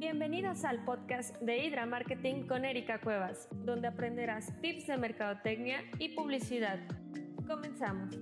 Bienvenidos al podcast de Hydra Marketing con Erika Cuevas, donde aprenderás tips de mercadotecnia y publicidad. Comenzamos.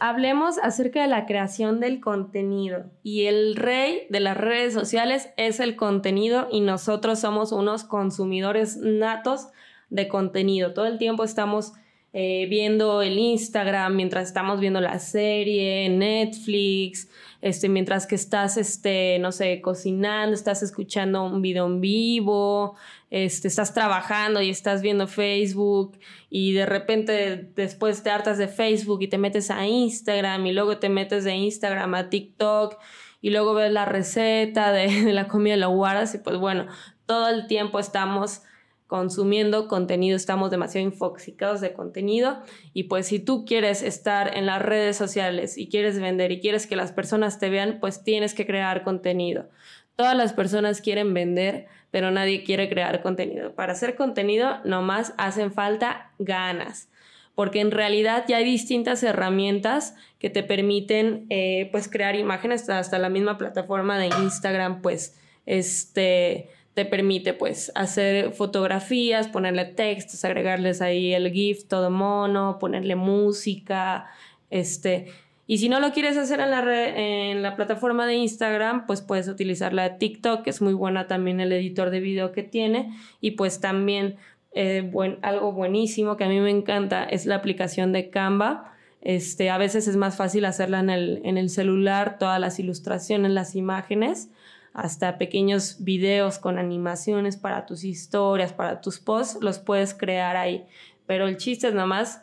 Hablemos acerca de la creación del contenido. Y el rey de las redes sociales es el contenido y nosotros somos unos consumidores natos de contenido. Todo el tiempo estamos eh, viendo el Instagram mientras estamos viendo la serie, Netflix, este, mientras que estás, este, no sé, cocinando, estás escuchando un video en vivo, este, estás trabajando y estás viendo Facebook y de repente después te hartas de Facebook y te metes a Instagram y luego te metes de Instagram a TikTok y luego ves la receta de, de la comida de la guardas y pues bueno, todo el tiempo estamos consumiendo contenido, estamos demasiado infoxicados de contenido y pues si tú quieres estar en las redes sociales y quieres vender y quieres que las personas te vean, pues tienes que crear contenido. Todas las personas quieren vender, pero nadie quiere crear contenido. Para hacer contenido nomás hacen falta ganas porque en realidad ya hay distintas herramientas que te permiten eh, pues crear imágenes hasta la misma plataforma de Instagram pues este te permite pues hacer fotografías, ponerle textos, agregarles ahí el GIF todo mono, ponerle música, este, y si no lo quieres hacer en la, en la plataforma de Instagram, pues puedes utilizar la de TikTok, que es muy buena también el editor de video que tiene, y pues también eh, algo buenísimo que a mí me encanta es la aplicación de Canva. Este, a veces es más fácil hacerla en el, en el celular, todas las ilustraciones, las imágenes hasta pequeños videos con animaciones para tus historias, para tus posts, los puedes crear ahí. Pero el chiste es nomás,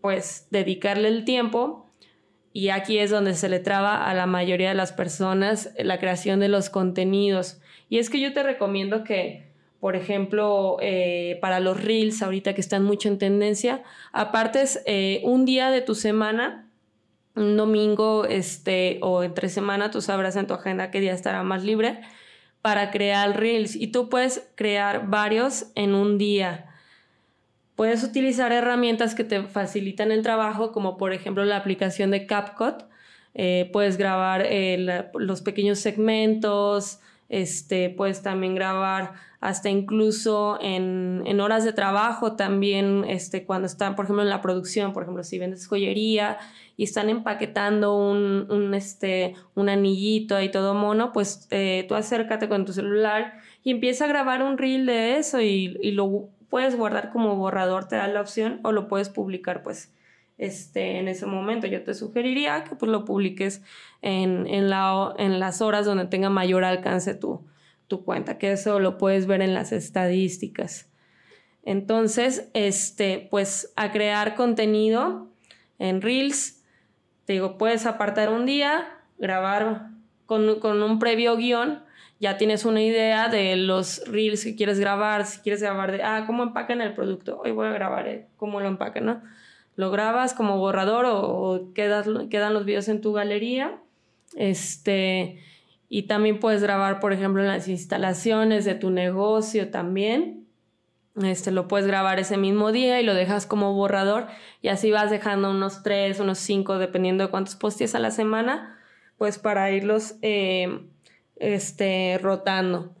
pues, dedicarle el tiempo y aquí es donde se le traba a la mayoría de las personas la creación de los contenidos. Y es que yo te recomiendo que, por ejemplo, eh, para los reels, ahorita que están mucho en tendencia, apartes eh, un día de tu semana un domingo este, o entre semana, tú sabrás en tu agenda qué día estará más libre para crear reels y tú puedes crear varios en un día. Puedes utilizar herramientas que te facilitan el trabajo, como por ejemplo la aplicación de CapCut. Eh, puedes grabar los pequeños segmentos, este, puedes también grabar hasta incluso en, en, horas de trabajo también, este, cuando están, por ejemplo, en la producción, por ejemplo, si vendes joyería y están empaquetando un, un, este, un anillito ahí todo mono, pues eh, tú acércate con tu celular y empieza a grabar un reel de eso y, y, lo puedes guardar como borrador, te da la opción, o lo puedes publicar pues este, en ese momento. Yo te sugeriría que pues lo publiques en, en, la, en las horas donde tenga mayor alcance tu, cuenta, que eso lo puedes ver en las estadísticas. Entonces, este, pues a crear contenido en Reels, te digo, puedes apartar un día, grabar con, con un previo guion, ya tienes una idea de los reels que quieres grabar, si quieres grabar de, ah, cómo empacan el producto, hoy voy a grabar eh, cómo lo empacan, ¿no? Lo grabas como borrador o, o quedan los videos en tu galería, este, y también puedes grabar, por ejemplo, en las instalaciones de tu negocio también. Este, lo puedes grabar ese mismo día y lo dejas como borrador y así vas dejando unos tres, unos cinco, dependiendo de cuántos postes a la semana, pues para irlos eh, este, rotando.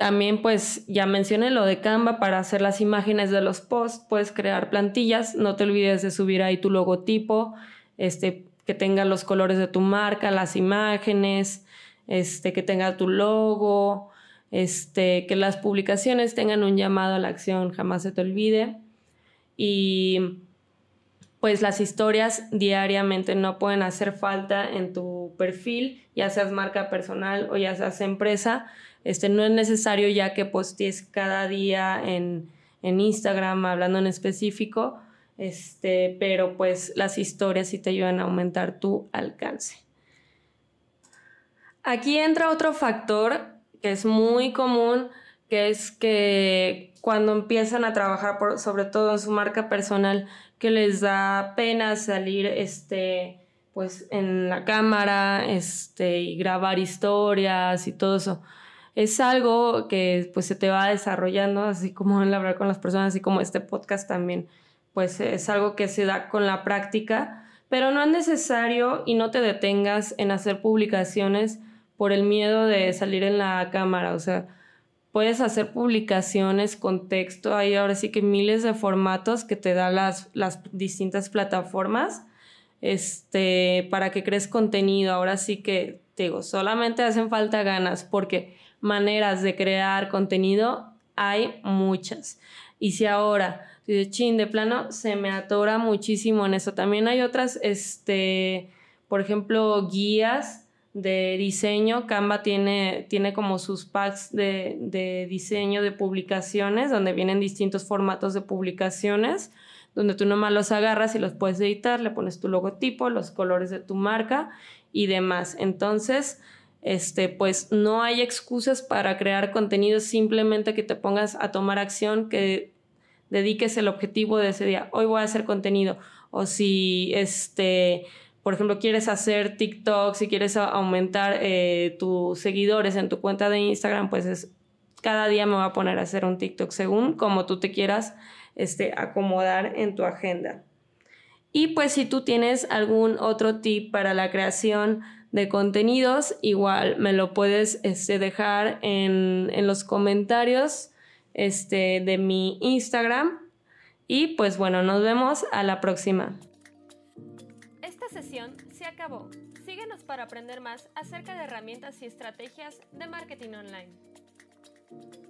También pues ya mencioné lo de Canva para hacer las imágenes de los posts, puedes crear plantillas, no te olvides de subir ahí tu logotipo, este, que tenga los colores de tu marca, las imágenes, este, que tenga tu logo, este, que las publicaciones tengan un llamado a la acción, jamás se te olvide. Y pues las historias diariamente no pueden hacer falta en tu perfil, ya seas marca personal o ya seas empresa. Este, no es necesario ya que postes cada día en, en Instagram hablando en específico, este, pero pues las historias sí te ayudan a aumentar tu alcance. Aquí entra otro factor que es muy común, que es que cuando empiezan a trabajar, por, sobre todo en su marca personal, que les da pena salir este, pues, en la cámara este, y grabar historias y todo eso. Es algo que pues, se te va desarrollando, así como el hablar con las personas, así como este podcast también, pues es algo que se da con la práctica, pero no es necesario y no te detengas en hacer publicaciones por el miedo de salir en la cámara, o sea, puedes hacer publicaciones con texto, hay ahora sí que miles de formatos que te dan las, las distintas plataformas este, para que crees contenido, ahora sí que te digo, solamente hacen falta ganas porque maneras de crear contenido hay muchas. Y si ahora, de chin, de plano, se me atora muchísimo en eso. También hay otras, este, por ejemplo, guías de diseño. Canva tiene, tiene como sus packs de, de diseño de publicaciones, donde vienen distintos formatos de publicaciones, donde tú nomás los agarras y los puedes editar, le pones tu logotipo, los colores de tu marca y demás. Entonces, este, pues no hay excusas para crear contenido, simplemente que te pongas a tomar acción, que dediques el objetivo de ese día. Hoy voy a hacer contenido. O si, este, por ejemplo, quieres hacer TikTok, si quieres aumentar eh, tus seguidores en tu cuenta de Instagram, pues es, cada día me voy a poner a hacer un TikTok según como tú te quieras este, acomodar en tu agenda. Y pues si tú tienes algún otro tip para la creación de contenidos, igual me lo puedes este, dejar en, los comentarios este, de mi Instagram. Y pues bueno, nos vemos a la próxima. Sesión se acabó. Síguenos para aprender más acerca de herramientas y estrategias de marketing online.